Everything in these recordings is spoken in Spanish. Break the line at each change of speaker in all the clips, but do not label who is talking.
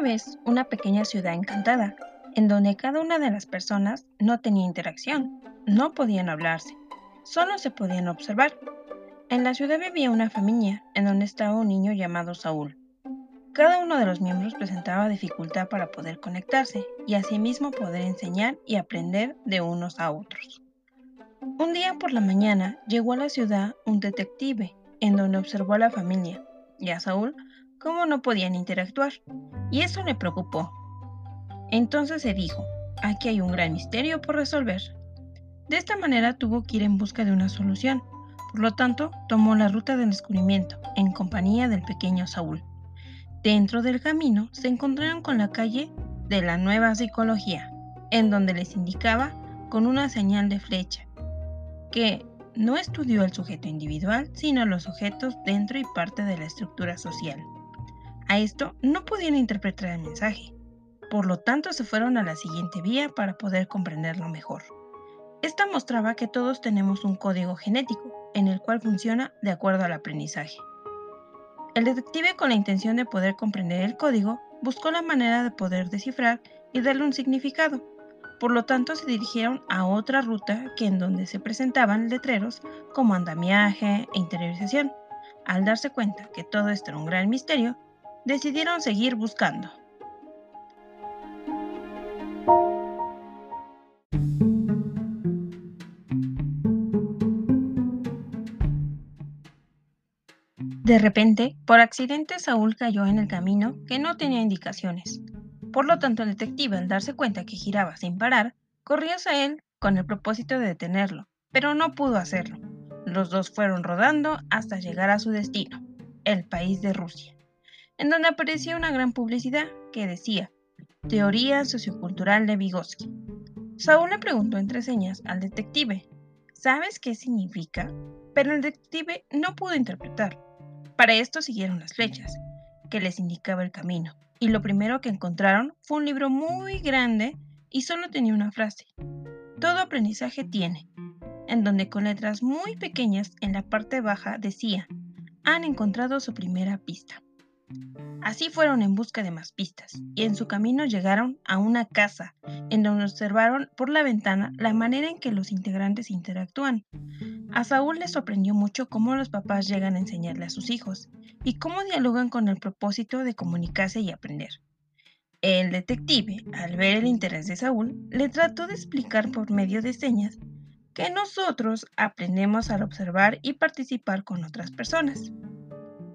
una vez una pequeña ciudad encantada, en donde cada una de las personas no tenía interacción, no podían hablarse, solo se podían observar. En la ciudad vivía una familia en donde estaba un niño llamado Saúl. Cada uno de los miembros presentaba dificultad para poder conectarse y asimismo poder enseñar y aprender de unos a otros. Un día por la mañana llegó a la ciudad un detective en donde observó a la familia y a Saúl cómo no podían interactuar, y eso le preocupó. Entonces se dijo, aquí hay un gran misterio por resolver. De esta manera tuvo que ir en busca de una solución, por lo tanto tomó la ruta del descubrimiento en compañía del pequeño Saúl. Dentro del camino se encontraron con la calle de la nueva psicología, en donde les indicaba con una señal de flecha que no estudió el sujeto individual, sino los sujetos dentro y parte de la estructura social. A esto no podían interpretar el mensaje, por lo tanto se fueron a la siguiente vía para poder comprenderlo mejor. Esta mostraba que todos tenemos un código genético, en el cual funciona de acuerdo al aprendizaje. El detective con la intención de poder comprender el código buscó la manera de poder descifrar y darle un significado, por lo tanto, se dirigieron a otra ruta que en donde se presentaban letreros como andamiaje e interiorización. Al darse cuenta que todo esto era un gran misterio, decidieron seguir buscando. De repente, por accidente, Saúl cayó en el camino que no tenía indicaciones. Por lo tanto, el detective, al darse cuenta que giraba sin parar, corrió hacia él con el propósito de detenerlo, pero no pudo hacerlo. Los dos fueron rodando hasta llegar a su destino, el país de Rusia, en donde apareció una gran publicidad que decía Teoría sociocultural de Vygotsky. Saúl le preguntó entre señas al detective, ¿sabes qué significa? Pero el detective no pudo interpretar. Para esto siguieron las flechas, que les indicaba el camino y lo primero que encontraron fue un libro muy grande y solo tenía una frase. Todo aprendizaje tiene, en donde con letras muy pequeñas en la parte baja decía, han encontrado su primera pista. Así fueron en busca de más pistas y en su camino llegaron a una casa en donde observaron por la ventana la manera en que los integrantes interactúan. A Saúl le sorprendió mucho cómo los papás llegan a enseñarle a sus hijos y cómo dialogan con el propósito de comunicarse y aprender. El detective, al ver el interés de Saúl, le trató de explicar por medio de señas que nosotros aprendemos al observar y participar con otras personas.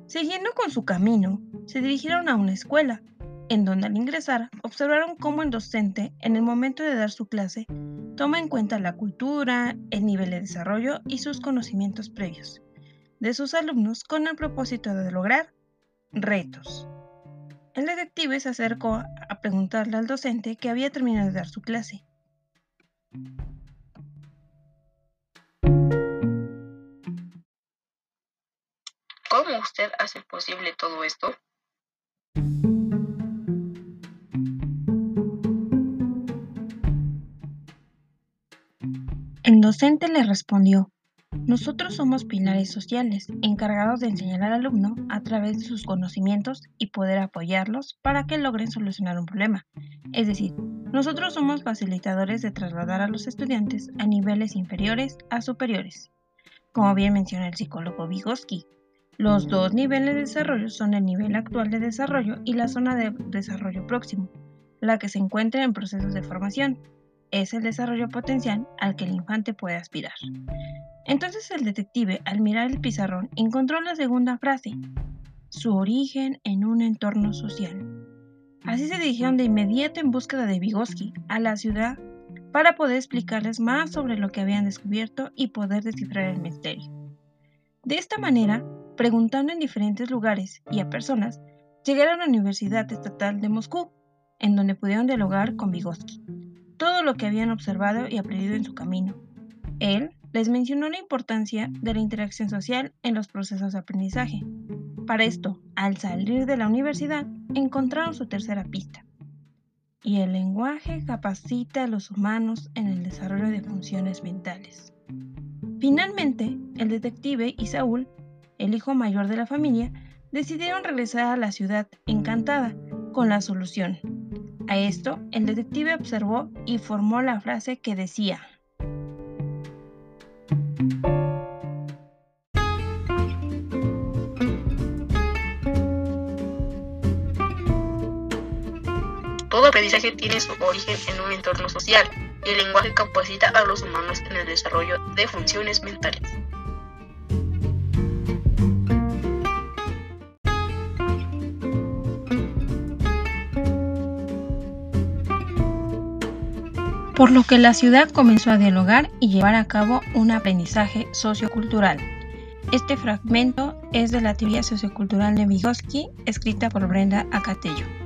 Siguiendo con su camino, se dirigieron a una escuela, en donde al ingresar observaron cómo el docente, en el momento de dar su clase, toma en cuenta la cultura, el nivel de desarrollo y sus conocimientos previos de sus alumnos con el propósito de lograr retos. El detective se acercó a preguntarle al docente que había terminado de dar su clase.
Usted hace posible todo esto?
El docente le respondió, nosotros somos pilares sociales encargados de enseñar al alumno a través de sus conocimientos y poder apoyarlos para que logren solucionar un problema. Es decir, nosotros somos facilitadores de trasladar a los estudiantes a niveles inferiores a superiores. Como bien menciona el psicólogo Vygotsky, los dos niveles de desarrollo son el nivel actual de desarrollo y la zona de desarrollo próximo, la que se encuentra en procesos de formación. Es el desarrollo potencial al que el infante puede aspirar. Entonces el detective, al mirar el pizarrón, encontró la segunda frase, su origen en un entorno social. Así se dirigieron de inmediato en búsqueda de Vygotsky a la ciudad para poder explicarles más sobre lo que habían descubierto y poder descifrar el misterio. De esta manera, preguntando en diferentes lugares y a personas, llegaron a la Universidad Estatal de Moscú, en donde pudieron dialogar con Vygotsky, todo lo que habían observado y aprendido en su camino. Él les mencionó la importancia de la interacción social en los procesos de aprendizaje. Para esto, al salir de la universidad, encontraron su tercera pista. Y el lenguaje capacita a los humanos en el desarrollo de funciones mentales. Finalmente, el detective y Saúl el hijo mayor de la familia, decidieron regresar a la ciudad encantada con la solución. A esto, el detective observó y formó la frase que decía,
Todo aprendizaje tiene su origen en un entorno social y el lenguaje capacita a los humanos en el desarrollo de funciones mentales.
Por lo que la ciudad comenzó a dialogar y llevar a cabo un aprendizaje sociocultural. Este fragmento es de la teoría sociocultural de Vygotsky, escrita por Brenda Acatello.